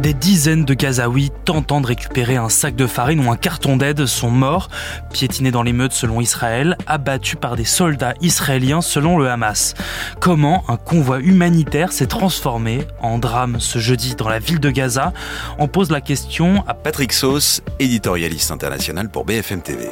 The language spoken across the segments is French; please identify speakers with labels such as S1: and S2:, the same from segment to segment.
S1: Des dizaines de Gazaouis tentant de récupérer un sac de farine ou un carton d'aide sont morts, piétinés dans l'émeute selon Israël, abattus par des soldats israéliens selon le Hamas. Comment un convoi humanitaire s'est transformé en drame ce jeudi dans la ville de Gaza? On pose la question à
S2: Patrick Sauce, éditorialiste international pour BFM TV.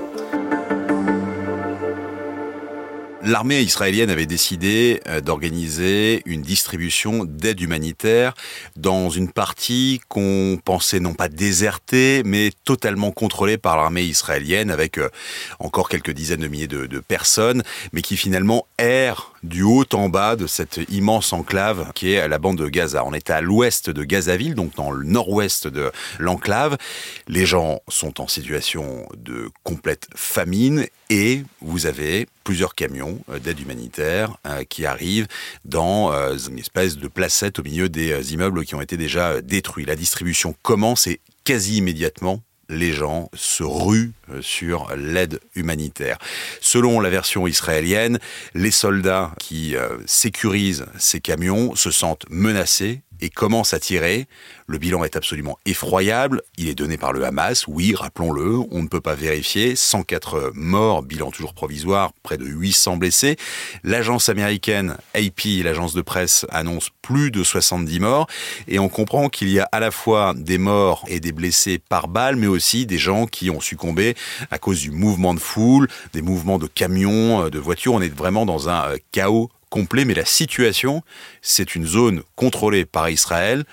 S2: L'armée israélienne avait décidé euh, d'organiser une distribution d'aide humanitaire dans une partie qu'on pensait non pas désertée, mais totalement contrôlée par l'armée israélienne, avec euh, encore quelques dizaines de milliers de, personnes, mais qui finalement errent du haut en bas de cette immense enclave qui est la bande de Gaza. On est à l'ouest de Gazaville, donc dans le nord-ouest de l'enclave. Les gens sont en situation de complète famine et vous avez plusieurs camions euh, d'aide humanitaire euh, qui arrivent dans euh, une espèce de placette au milieu des immeubles qui ont été déjà détruits. La distribution commence et quasi immédiatement les gens se ruent sur l'aide humanitaire. Selon la version israélienne, les soldats qui sécurisent ces camions se sentent menacés et commence à tirer. Le bilan est absolument effroyable. Il est donné par le Hamas. Oui, rappelons-le, on ne peut pas vérifier. 104 morts, bilan toujours provisoire, près de 800 blessés. L'agence américaine AP, l'agence de presse, annonce plus de 70 morts. Et on comprend qu'il y a à la fois des morts et des blessés par balle, mais aussi des gens qui ont succombé à cause du mouvement de foule, des mouvements de camions, de voitures. On est vraiment dans un euh, chaos complet, mais la situation, c'est une zone contrôlée par Israël,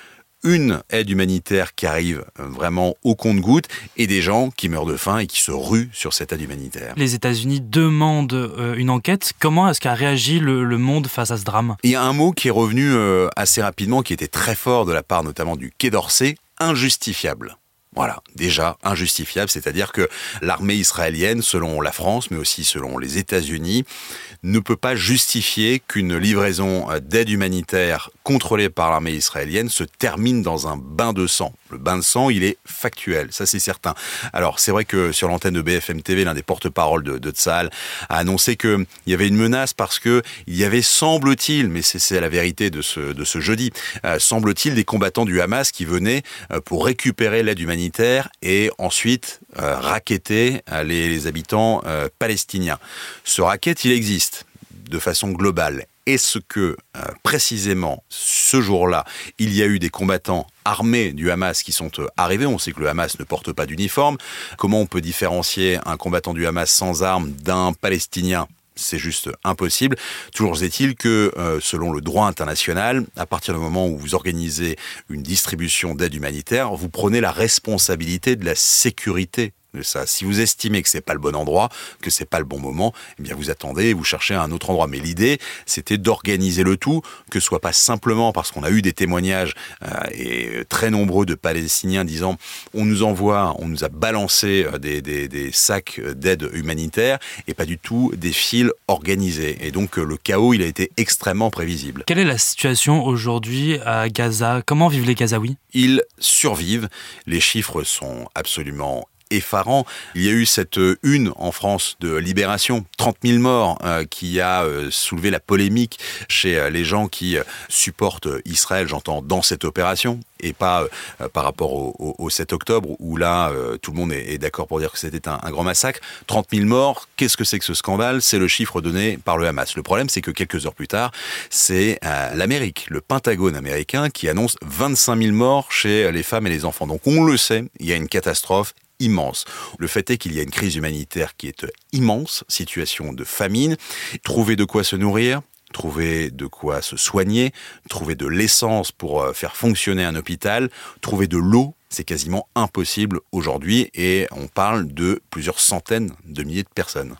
S2: une aide humanitaire qui arrive euh, vraiment au compte-goutte et des gens qui meurent de faim et qui se ruent sur cette aide humanitaire.
S1: Les États-Unis demandent euh, une enquête. Comment est-ce qu'a réagi le, monde face à ce drame?
S2: Il y a un mot qui est revenu euh, assez rapidement, qui était très fort de la part notamment du Quai d'Orsay, injustifiable. Voilà, déjà injustifiable, c'est-à-dire que l'armée israélienne, selon la France, mais aussi selon les États-Unis, ne peut pas justifier qu'une livraison d'aide humanitaire contrôlée par l'armée israélienne se termine dans un bain de sang. Le bain de sang, il est factuel, ça c'est certain. Alors c'est vrai que sur l'antenne de BFM TV, l'un des porte-parole de, de a annoncé qu'il y avait une menace parce que il y avait, semble-t-il, mais c'est la vérité de ce, jeudi, euh, semble-t-il des combattants du Hamas qui venaient euh, pour récupérer l'aide humanitaire et ensuite euh, raqueter les, les, habitants palestiniens. Ce racket, il existe de façon globale est-ce que euh, précisément ce jour-là, il y a eu des combattants armés du Hamas qui sont euh, arrivés On sait que le Hamas ne porte pas d'uniforme. Comment on peut différencier un combattant du Hamas sans armes d'un Palestinien? C'est juste impossible. Toujours est-il que, euh, selon le droit international, à partir du moment où vous organisez une distribution d'aide humanitaire, vous prenez la responsabilité de la sécurité ça. Si vous estimez que c'est pas le bon endroit, que c'est pas le bon moment, eh bien vous attendez et vous cherchez un autre endroit. Mais l'idée, c'était d'organiser le tout, que ce soit pas simplement parce qu'on a eu des témoignages euh, et très nombreux de Palestiniens disant on nous envoie, on nous a balancé euh, des, des, des sacs d'aide humanitaire et pas du tout des fils organisés. Et donc euh, le chaos, il a été extrêmement prévisible.
S1: Quelle est la situation aujourd'hui à Gaza? Comment vivent les Gazaouis?
S2: Ils survivent. Les chiffres sont absolument effarant. Il y a eu cette euh, une en France de Libération, 30 000 morts, euh, qui a euh, soulevé la polémique chez les gens qui supportent Israël, j'entends, dans cette opération, et pas par rapport au, 7 octobre, où là, tout le monde est, d'accord pour dire que c'était un, grand massacre. 30 000 morts, qu'est-ce que c'est que ce scandale? C'est le chiffre donné par le Hamas. Le problème, c'est que quelques heures plus tard, c'est l'Amérique, le Pentagone américain, qui annonce 25 000 morts chez les femmes et les enfants. Donc on le sait, il y a une catastrophe immense. Le fait est qu'il y a une crise humanitaire qui est immense, situation de famine, trouver de quoi se nourrir, trouver de quoi se soigner, trouver de l'essence pour euh, faire fonctionner un hôpital, trouver de l'eau, c'est quasiment impossible aujourd'hui et on parle de plusieurs centaines de milliers de personnes.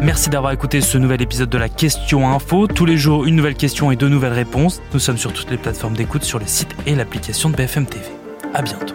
S1: Merci d'avoir écouté ce nouvel épisode de la Question Info. Tous les jours, une nouvelle question et deux nouvelles réponses. Nous sommes sur toutes les plateformes d'écoute, sur les sites et l'application de BFM TV. À bientôt.